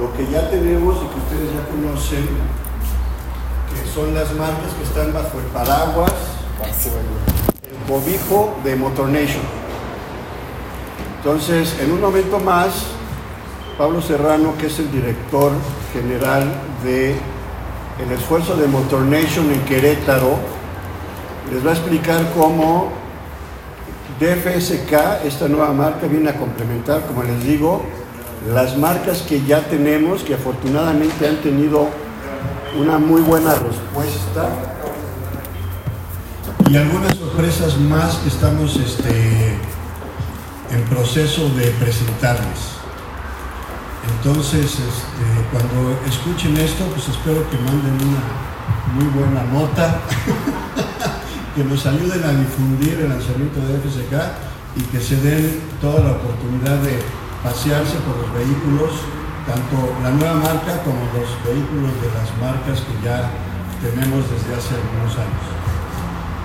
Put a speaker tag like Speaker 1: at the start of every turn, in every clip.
Speaker 1: lo que ya tenemos y que ustedes ya conocen, que son las marcas que están bajo el paraguas, el, el de Motor Nation. Entonces, en un momento más, Pablo Serrano, que es el director general de el esfuerzo de Motor Nation en Querétaro, les va a explicar cómo DFSK, esta nueva marca, viene a complementar, como les digo, las marcas que ya tenemos, que afortunadamente han tenido una muy buena respuesta y algunas sorpresas más que estamos este, en proceso de presentarles. Entonces, este, cuando escuchen esto, pues espero que manden una muy buena nota, que nos ayuden a difundir el lanzamiento de FSK y que se den toda la oportunidad de pasearse por los vehículos, tanto la nueva marca como los vehículos de las marcas que ya tenemos desde hace algunos años.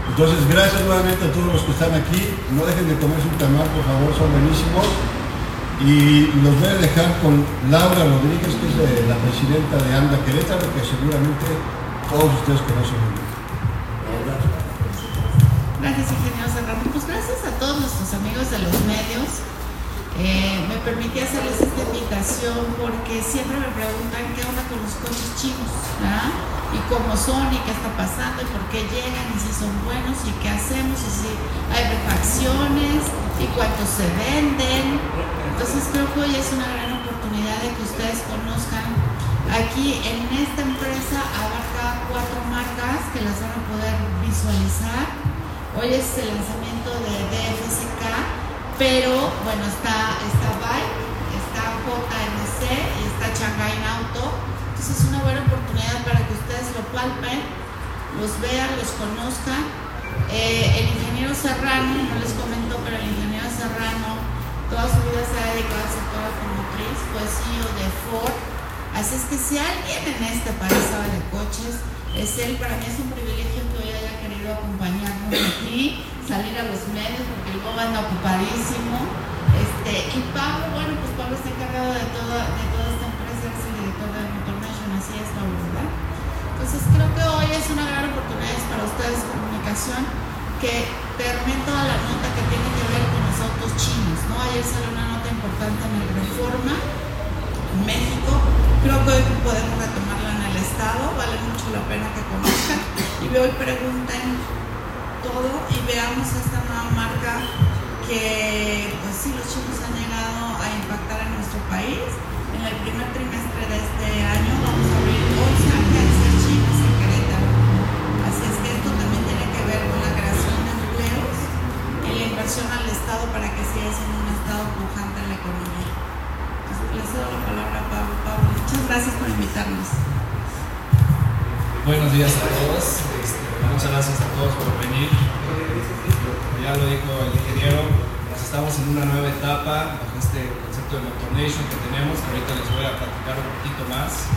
Speaker 1: Entonces, gracias nuevamente a todos los que están aquí. No dejen de comerse un tamal, por favor, son buenísimos. Y los voy a dejar con Laura Rodríguez, que es la presidenta de ANDA Querétaro, que seguramente todos ustedes conocen.
Speaker 2: Gracias, ingeniero Serrano. Pues gracias a todos nuestros amigos de los medios. Eh, me permití hacerles esta invitación porque siempre me preguntan qué onda con los coches chinos, ¿verdad? y cómo son y qué está pasando y por qué llegan y si son buenos y qué hacemos y si hay refacciones y cuántos se venden. Entonces creo que hoy es una gran oportunidad de que ustedes conozcan. Aquí en esta empresa abarca cuatro marcas que las van a poder visualizar. Hoy es el lanzamiento de DFSK pero bueno, está, está Bike, está JMC y está Shanghai Auto. Entonces es una buena oportunidad para que ustedes lo palpen, los vean, los conozcan. Eh, el ingeniero Serrano, no les comento, pero el ingeniero Serrano toda su vida se ha dedicado al sector automotriz, fue CEO de Ford. Así es que si alguien en este país sabe de coches, es él. Para mí es un privilegio que hoy haya querido acompañarnos aquí salir a los medios porque luego anda ocupadísimo. Este, y Pablo, bueno, pues Pablo está encargado de toda, de toda esta empresa, es el director de Motor Nation, así es Pablo, ¿verdad? Entonces creo que hoy es una gran oportunidad para ustedes de comunicación que permite toda la nota que tiene que ver con los autos chinos, ¿no? Ayer salió una nota importante en el Reforma, en México, creo que hoy podemos retomarla en el Estado, vale mucho la pena que conozcan y hoy pregunten todo y veamos esta nueva marca que pues sí los chinos han llegado a impactar en nuestro país. En el primer trimestre de este año vamos a abrir 11 agencias chinas en Querétaro. Así es que esto también tiene que ver con la creación de empleos y la inversión al Estado para que siga siendo un Estado pujante en la economía. Entonces, le cedo la palabra a Pablo. Pablo, muchas gracias por invitarnos.
Speaker 3: Buenos días a todos. Muchas gracias a todos por venir. Como ya lo dijo el ingeniero, pues estamos en una nueva etapa bajo este concepto de Motornation que tenemos, ahorita les voy a platicar un poquito más.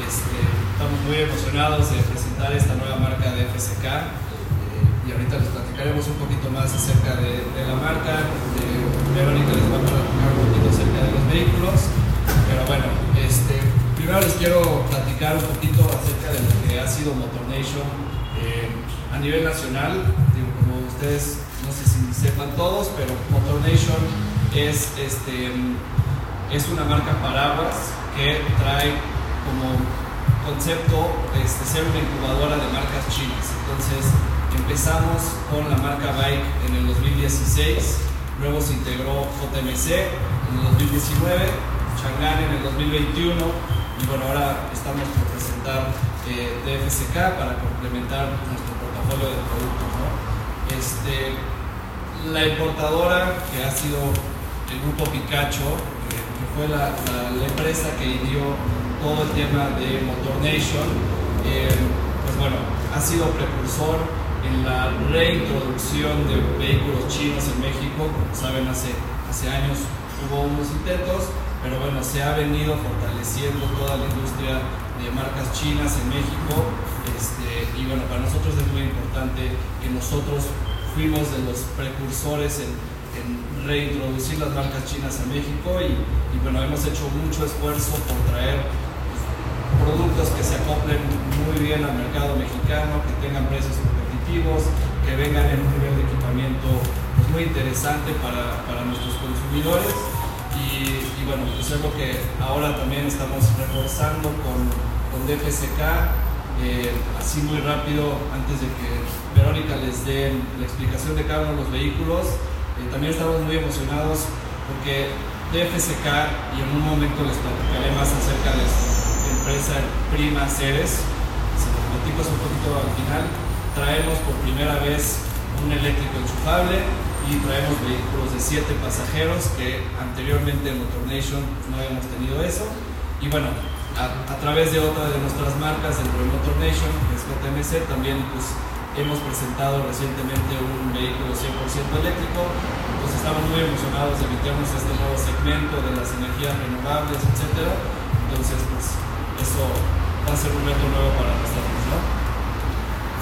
Speaker 3: Este, estamos muy emocionados de presentar esta nueva marca de FSK eh, y ahorita les platicaremos un poquito más acerca de, la marca. Verónica les va a platicar un poquito acerca de los vehículos, pero bueno, este, primero les quiero platicar un poquito acerca de lo que ha sido Motornation eh, a nivel nacional, digo, como ustedes no sé si sepan todos, pero Motor Nation es, este, es una marca paraguas que trae como concepto este, ser una incubadora de marcas chinas. Entonces empezamos con la marca Bike en el 2016, luego se integró JMC en el 2019, Chang'an en el 2021 y bueno, ahora estamos por presentar FSK para complementar nuestro portafolio de productos. Este, la importadora que ha sido el grupo Picacho, que, fue la, empresa que dio todo el tema de Motor Nation, eh, pues bueno, ha sido precursor en la reintroducción de vehículos chinos en México. Como saben, hace, hace años hubo unos intentos, pero bueno, se ha venido fortaleciendo toda la industria de marcas chinas en México. Este, y bueno, para nosotros es muy importante que nosotros fuimos de los precursores en, reintroducir las marcas chinas a México y, bueno, hemos hecho mucho esfuerzo por traer productos que se acoplen muy bien al mercado mexicano, que tengan precios competitivos, que vengan en un nivel de equipamiento pues, muy interesante para, para nuestros consumidores. Y, bueno, pues es lo que ahora también estamos reforzando con, con DFSK. Eh, así muy rápido, antes de que Verónica les dé la explicación de cada uno de los vehículos, eh, también estamos muy emocionados porque DFSK, y en un momento les platicaré más acerca de empresa Prima Ceres, se lo platico un poquito al final, traemos por primera vez un eléctrico enchufable y traemos vehículos de 7 pasajeros que anteriormente en Motor Nation no habíamos tenido eso. Y bueno, a, través de otra de nuestras marcas dentro de Motor Nation, que es JMC, también pues, hemos presentado recientemente un vehículo 100% eléctrico. Entonces estamos muy emocionados de meternos a este nuevo segmento de las energías renovables, etc. Entonces, pues eso va a ser un reto nuevo para nosotros, ¿no?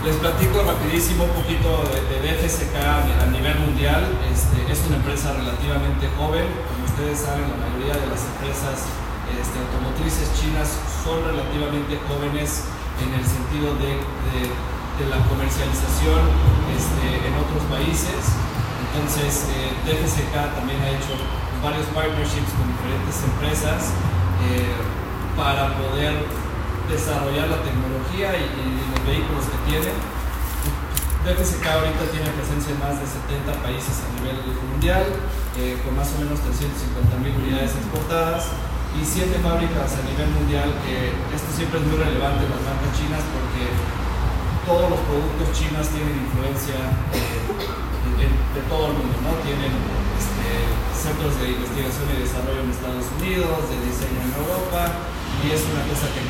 Speaker 3: Les platico rapidísimo un poquito de, de a nivel mundial. Este, es una empresa relativamente joven. Como ustedes saben, la mayoría de las empresas este, automotrices chinas son relativamente jóvenes en el sentido de, la comercialización este, en otros países. Entonces, eh, también ha hecho varios partnerships con diferentes empresas. Eh, para poder desarrollar la tecnología y, y, los vehículos que tiene. DFSK ahorita tiene presencia en más de 70 países a nivel mundial, eh, con más o menos 350 mil unidades exportadas y 7 fábricas a nivel mundial, esto siempre es muy relevante en las marcas chinas porque todos los productos chinos tienen influencia eh, de, de, todo el mundo, ¿no? Tienen este, centros de investigación y desarrollo en Estados Unidos, de diseño en Europa, y es una cosa que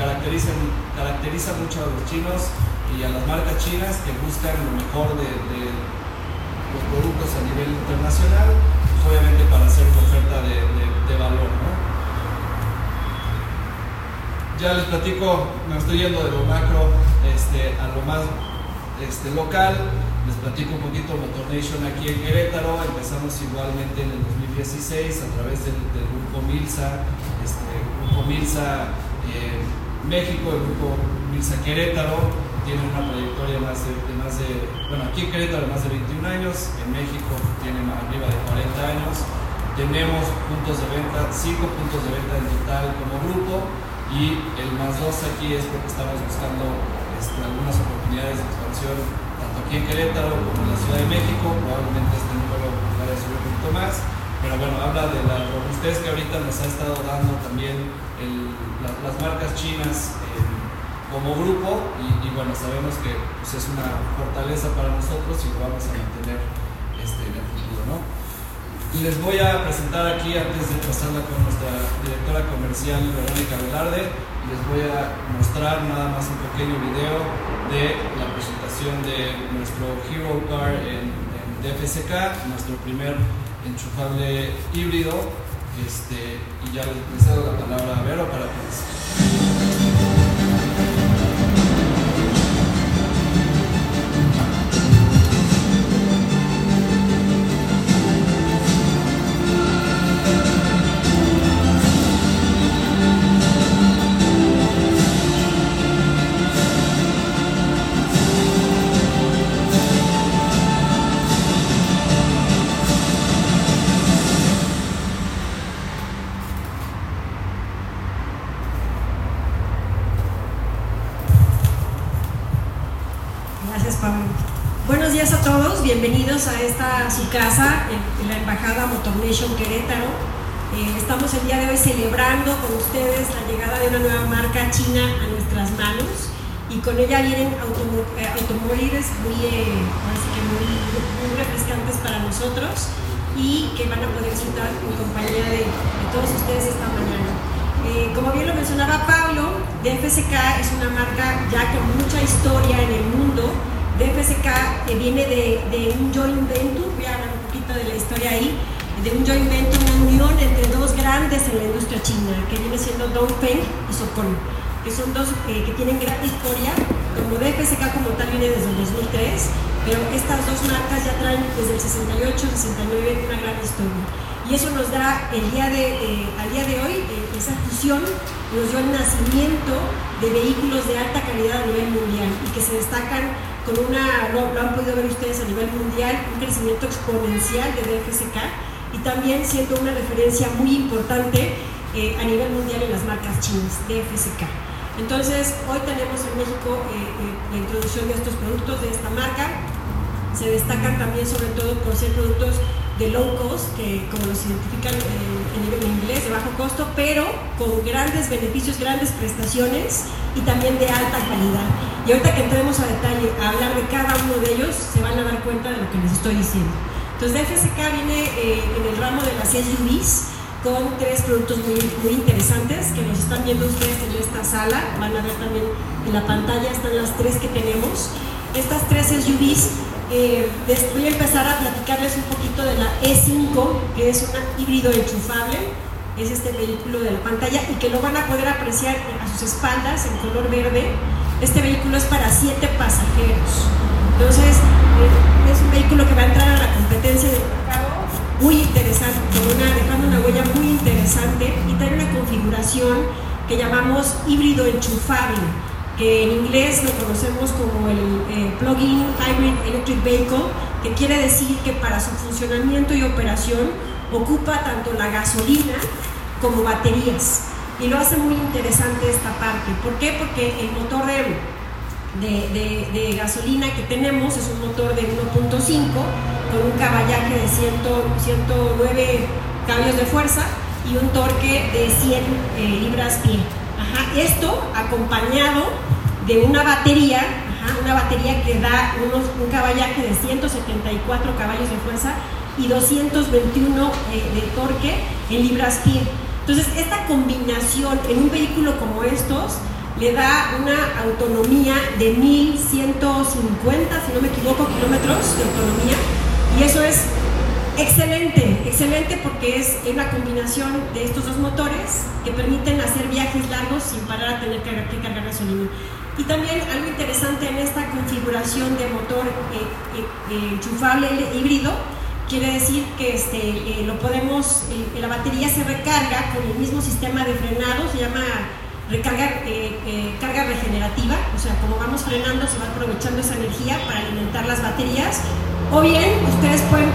Speaker 3: caracteriza, caracteriza mucho a los chinos y a las marcas chinas que buscan lo mejor de, los productos a nivel internacional, pues obviamente para hacer una oferta de valor. ¿no? Ya les platico, me estoy yendo de lo macro este, a lo más este, local, les platico un poquito Motor Nation aquí en Querétaro, empezamos igualmente en el 2016 a través del, del grupo este, Grupo Milsa eh, México, el Grupo Milsa Querétaro, tiene una trayectoria más de, más de, bueno, aquí en Querétaro más de 21 años, en México tiene arriba de 40 años, tenemos puntos de venta, 5 puntos de venta en total como grupo y el más 2 aquí es porque estamos buscando este, algunas oportunidades de expansión tanto aquí en Querétaro como en la Ciudad de México, probablemente este número vaya a subir un poquito más pero bueno, habla de la robustez que ahorita nos ha estado dando también el, la, las marcas chinas eh, como grupo y, y, bueno, sabemos que pues, es una fortaleza para nosotros y lo vamos a mantener este, en el futuro, ¿no? Les voy a presentar aquí, antes de pasarla con nuestra directora comercial Verónica Velarde, les voy a mostrar nada más un pequeño video de la presentación de nuestro Hero Car en, en DFSK, nuestro primer enchufable híbrido este, y ya le cedo la palabra a Vero para que
Speaker 4: Nation Querétaro. Eh, estamos el día de hoy celebrando con ustedes la llegada de una nueva marca china a nuestras manos y con ella vienen eh, automóviles muy, eh, muy, muy, refrescantes para nosotros y que van a poder disfrutar en compañía de, de todos ustedes esta mañana. Eh, como bien lo mencionaba Pablo, DFSK es una marca ya con mucha historia en el mundo DFSK viene de, de, un joint venture, voy a hablar un poquito de la historia ahí, de un joint venture, una unión entre dos grandes en la industria china, que viene siendo Dongfeng y Socon. que son dos eh, que tienen gran historia, como DFSK como tal viene desde el 2003, pero estas dos marcas ya traen desde el 68, 69 una gran historia. Y eso nos da el día de, eh, al día de hoy, eh, esa fusión nos dio el nacimiento de vehículos de alta calidad a nivel mundial y que se destacan con una, lo, lo han podido ver ustedes a nivel mundial, un crecimiento exponencial de DFSK y también siendo una referencia muy importante eh, a nivel mundial en las marcas chinas de FSK. Entonces, hoy tenemos en México eh, eh, la introducción de estos productos de esta marca. Se destacan también sobre todo por ser productos de low cost, que como los identifican en inglés, de bajo costo, pero con grandes beneficios, grandes prestaciones y también de alta calidad. Y ahorita que entremos a detalle a hablar de cada uno de ellos, se van a dar cuenta de lo que les estoy diciendo. Entonces, FSK viene en el ramo de las SUVs, con tres productos muy, muy interesantes que nos están viendo ustedes en esta sala. Van a ver también en la pantalla, están las tres que tenemos. Estas tres SUVs, eh, voy a empezar a platicarles un poquito de la E5, que es un híbrido enchufable. Es este vehículo de la pantalla y que lo van a poder apreciar a sus espaldas en color verde. Este vehículo es para siete pasajeros. Entonces, eh, vehículo que va a entrar a la competencia del mercado muy interesante, una, dejando una huella muy interesante y tiene una configuración que llamamos híbrido enchufable, que en inglés lo conocemos como el eh, Plug-in Hybrid Electric Vehicle, que quiere decir que para su funcionamiento y operación ocupa tanto la gasolina como baterías. Y lo hace muy interesante esta parte. ¿Por qué? Porque el motor de, de gasolina que tenemos es un motor de 1.5 con un caballaje de 109 caballos de fuerza y un torque de 100 eh, libras pie. Esto acompañado de una batería, una batería que da un caballaje de 174 caballos de fuerza y 221 eh, de torque en libras pie. Entonces, esta combinación en un vehículo como estos le da una autonomía de 1150, si no me equivoco, kilómetros de autonomía y eso es excelente, excelente porque es una combinación de estos dos motores que permiten hacer viajes largos sin parar a tener que, cargar gasolina. Y también algo interesante en esta configuración de motor eh, eh, eh, enchufable híbrido, quiere decir que este, lo podemos, la batería se recarga con el mismo sistema de frenado, se llama recarga, carga regenerativa, o sea, como vamos frenando se va aprovechando esa energía para alimentar las baterías o bien, ustedes pueden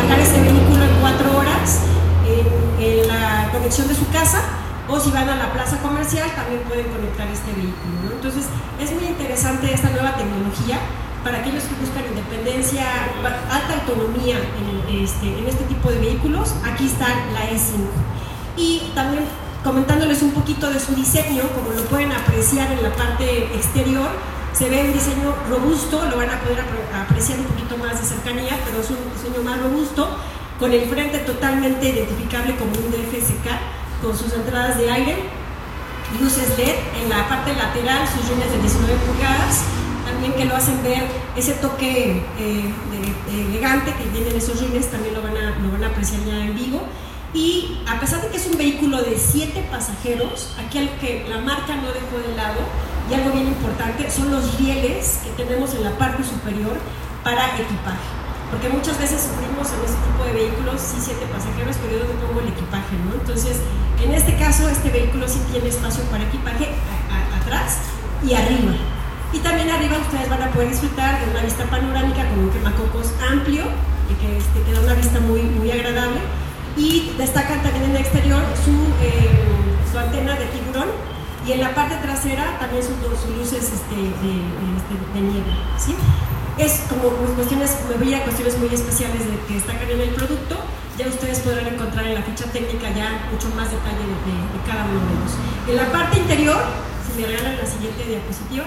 Speaker 4: cargar este vehículo en cuatro horas en, la conexión de su casa o si van a la plaza comercial también pueden conectar este vehículo. Entonces es muy interesante esta nueva tecnología para aquellos que buscan independencia, alta autonomía en este, en este tipo de vehículos. Aquí está la E5. Y también comentándoles un poquito de su diseño, como lo pueden apreciar en la parte exterior, se ve un diseño robusto, lo van a poder apreciar un poquito más de cercanía, pero es un diseño más robusto, con el frente totalmente identificable como un DFSK, con sus entradas de aire, luces LED en la parte lateral, sus rines de 19 pulgadas, también que lo hacen ver ese toque eh, elegante que tienen esos rines, también lo van, a, lo van a apreciar ya en vivo. Y a pesar de que es un vehículo de 7 pasajeros, aquí al que la marca no dejó de lado, y algo bien importante son los rieles que tenemos en la parte superior para equipaje. Porque muchas veces sufrimos en este tipo de vehículos, sí, siete pasajeros, pero yo donde pongo el equipaje, ¿no? Entonces, en este caso, este vehículo sí tiene espacio para equipaje atrás y arriba. Y también arriba ustedes van a poder disfrutar de una vista panorámica con un quemacocos amplio, y que este, queda una vista muy, muy agradable. Y destacan también en el exterior su, eh, su antena de tiburón, y en la parte trasera también sus, luces este, de, este, nieve. ¿sí? Es como cuestiones, me voy a cuestiones muy especiales de, que destacan en el producto. Ya ustedes podrán encontrar en la ficha técnica ya mucho más detalle de, cada uno de ellos. En la parte interior, si me regalan la siguiente diapositiva,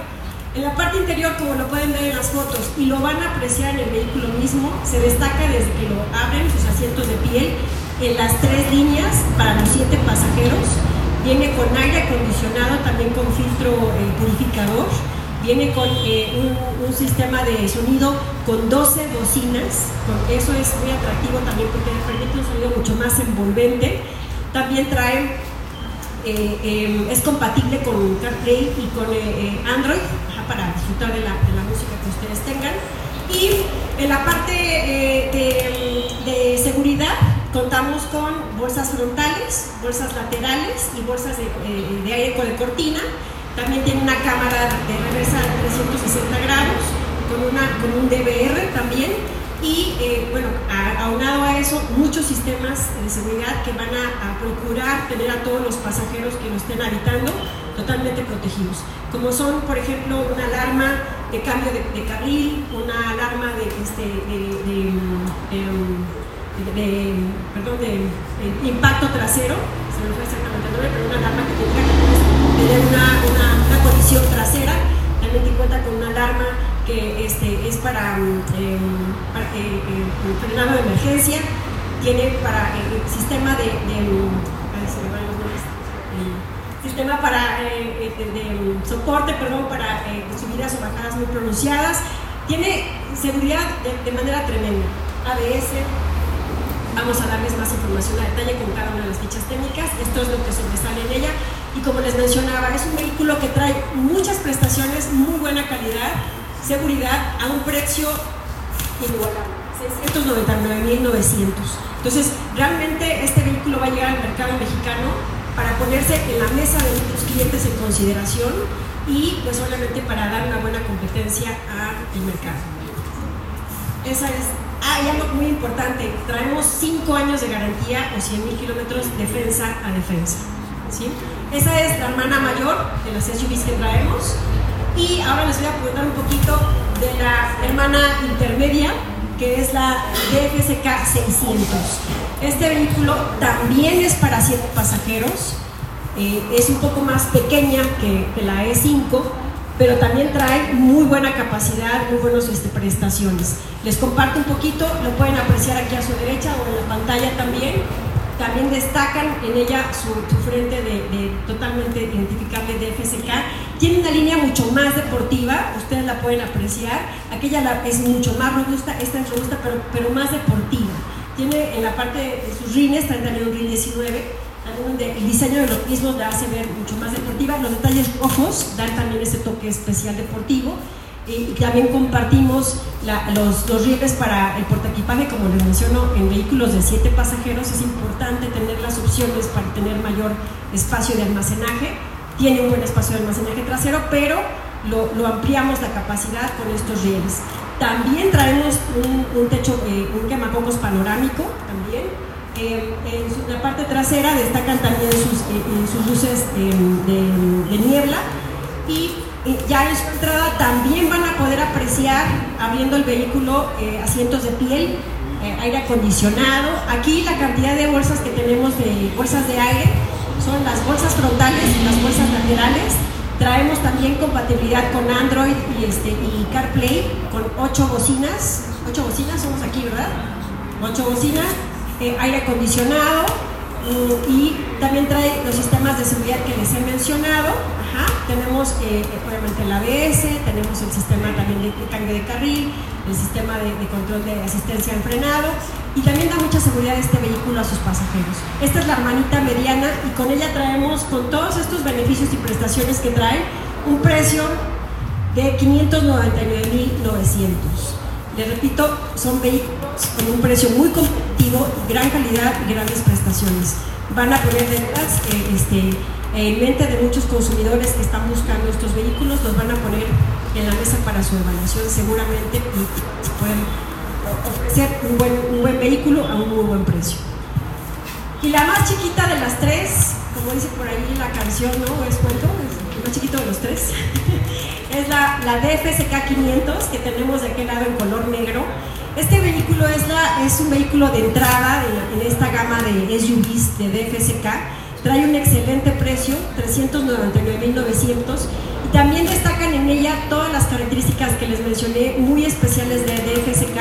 Speaker 4: en la parte interior, como lo pueden ver en las fotos, y lo van a apreciar en el vehículo mismo, se destaca desde que lo abren sus asientos de piel en las tres líneas para los siete pasajeros Viene con aire acondicionado, también con filtro eh, purificador. Viene con eh, un, sistema de sonido con 12 bocinas. eso es muy atractivo también porque permite un sonido mucho más envolvente. También trae eh, em, es compatible con CarPlay y con Android para disfrutar de la, música que ustedes tengan. Y en la parte de, seguridad contamos con bolsas frontales, bolsas laterales y bolsas de, de aire con de cortina. También tiene una cámara de reversa de 360 grados con, un DVR también y eh, bueno, aunado a eso, muchos sistemas de seguridad que van a, procurar tener a todos los pasajeros que lo estén habitando totalmente protegidos, como son, por ejemplo, una alarma de cambio de, carril, una alarma de, este, de, perdón, de, impacto trasero, se me fue exactamente el pero una alarma que tendrá que tener una, una, una colisión trasera, también te cuenta con una alarma que este, es para, mm, em, para eh, eh, frenado de emergencia, tiene para el eh, sistema de, mm, sistema para de, mm, soporte, perdón, para subidas o bajadas muy pronunciadas, tiene seguridad de, manera tremenda. ABS, vamos a darles más información a detalle con cada una de las fichas técnicas, esto es lo que sobresale en ella y como les mencionaba, es un vehículo que trae muchas prestaciones, muy buena calidad, seguridad a un precio inigualable, 699.900. Entonces, realmente este vehículo va a llegar al mercado mexicano para ponerse en la mesa de nuestros clientes en consideración y pues solamente para dar una buena competencia al mercado. Esa es, ah, y algo muy importante, traemos 5 años de garantía o 100 mil kilómetros defensa a defensa. ¿sí? Esa es la hermana mayor de las SUVs que traemos. Y ahora les voy a contar un poquito de la hermana intermedia, que es la DFSK 600. Este vehículo también es para 7 pasajeros, eh, es un poco más pequeña que, la E5, pero también trae buena capacidad, muy buenas este, prestaciones. Les comparto un poquito, lo pueden apreciar aquí a su derecha o en la pantalla también. También destacan en ella su, frente de, totalmente identificable de FSK. Tiene una línea mucho más deportiva, ustedes la pueden apreciar. Aquella es mucho más robusta, esta es robusta, pero, pero más deportiva. Tiene en la parte de sus rines, también un rin 19, el diseño de los mismos la hace ver mucho más deportiva. Los detalles rojos dan también ese toque especial deportivo y también compartimos los, los rieles para el portaequipaje, como les menciono, en vehículos de 7 pasajeros es importante tener las opciones para tener mayor espacio de almacenaje. Tiene un buen espacio de almacenaje trasero, pero lo, ampliamos la capacidad con estos rieles. También traemos un, techo, eh, un quemacocos panorámico, también. Eh, en la parte trasera destacan también sus, eh, sus luces de, de niebla y ya en su entrada también van a poder apreciar, abriendo el vehículo, eh, asientos de piel, eh, aire acondicionado. Aquí la cantidad de bolsas que tenemos de bolsas de aire son las bolsas frontales y las bolsas laterales. Traemos también compatibilidad con Android y, este, y CarPlay con ocho bocinas. Ocho bocinas somos aquí, ¿verdad? Ocho bocinas, eh, aire acondicionado y también trae los sistemas de seguridad que les he mencionado tenemos eh, obviamente el ABS, tenemos el sistema también de, cambio de carril, el sistema de, control de asistencia en frenado y también da mucha seguridad este vehículo a sus pasajeros. Esta es la hermanita mediana y con ella traemos, con todos estos beneficios y prestaciones que trae, un precio de 599.900. Les repito, son vehículos con un precio muy competitivo, gran calidad y grandes prestaciones. Van a poner detrás eh, este, en mente de muchos consumidores que están buscando estos vehículos, los van a poner en la mesa para su evaluación seguramente y pueden ofrecer un buen, un buen vehículo a un muy buen precio. Y la más chiquita de las tres, como dice por ahí la canción, ¿no? Es cuento, es el más chiquito de los tres, es la, la DFSK 500 que tenemos de aquel lado en color negro. Este vehículo es, la, es un vehículo de entrada en, en esta gama de SUVs de DFSK trae un excelente precio, 399.900 y también destacan en ella todas las características que les mencioné, muy especiales de, DFSK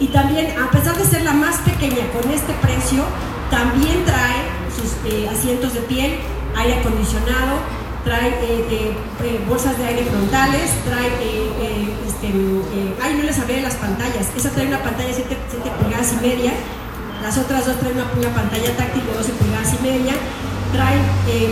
Speaker 4: y también, a pesar de ser la más pequeña con este precio, también trae sus eh, asientos de piel, aire acondicionado, trae eh, eh, bolsas de aire frontales, trae, este, ay, no les hablé de las pantallas, esa trae una pantalla de 7, 7 pulgadas y media, las otras dos traen una, una pantalla táctil de 12 pulgadas y media, trae eh,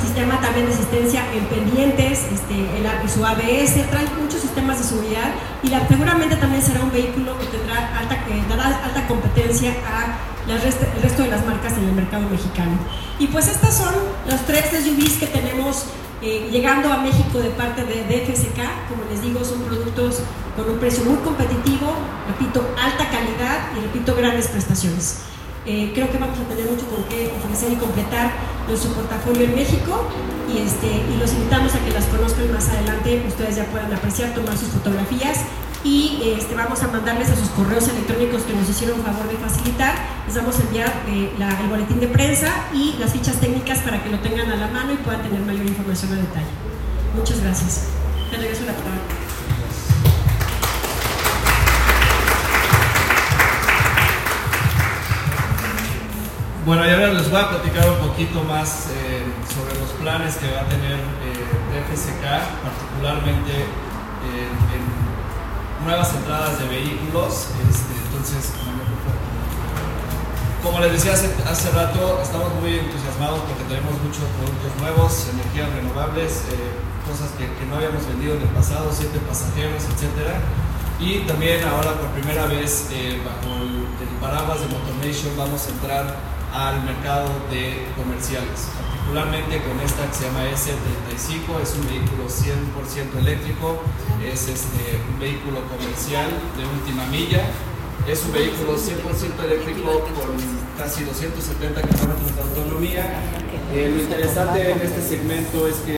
Speaker 4: sistema también de asistencia en pendientes, este, el, su ABS, trae muchos sistemas de seguridad y la, seguramente también será un vehículo que tendrá alta, eh, dará alta competencia a el resto de las marcas en el mercado mexicano. Y pues estas son los tres SUVs que tenemos eh, llegando a México de parte de DFSK. Como les digo, son productos con un precio muy competitivo, repito, alta calidad y repito, grandes prestaciones. Eh, creo que vamos a tener mucho con qué ofrecer y completar nuestro portafolio en México y, este, y los invitamos a que las conozcan más adelante, ustedes ya puedan apreciar, tomar sus fotografías y este, vamos a mandarles a sus correos electrónicos que nos hicieron favor de facilitar, les vamos a enviar eh, el boletín de prensa y las fichas técnicas para que lo tengan a la mano y puedan tener mayor información a detalle. Muchas gracias. Te regreso la palabra.
Speaker 3: Bueno, y ahora les voy a platicar un poquito más eh, sobre los planes que va a tener eh, FSK, particularmente en nuevas entradas de vehículos. Este, entonces, como les decía hace, hace, rato, estamos muy entusiasmados porque tenemos muchos productos nuevos, energías renovables, eh, cosas que, que, no habíamos vendido en el pasado, siete pasajeros, etc. Y también ahora por primera vez bajo el, el paraguas de Motornation vamos a entrar al mercado de comerciales, particularmente con esta que se llama S35, es un vehículo 100% eléctrico, es este, un vehículo comercial de última milla, es un vehículo 100% eléctrico con casi 270 kilómetros de autonomía. Eh, lo interesante en este segmento es que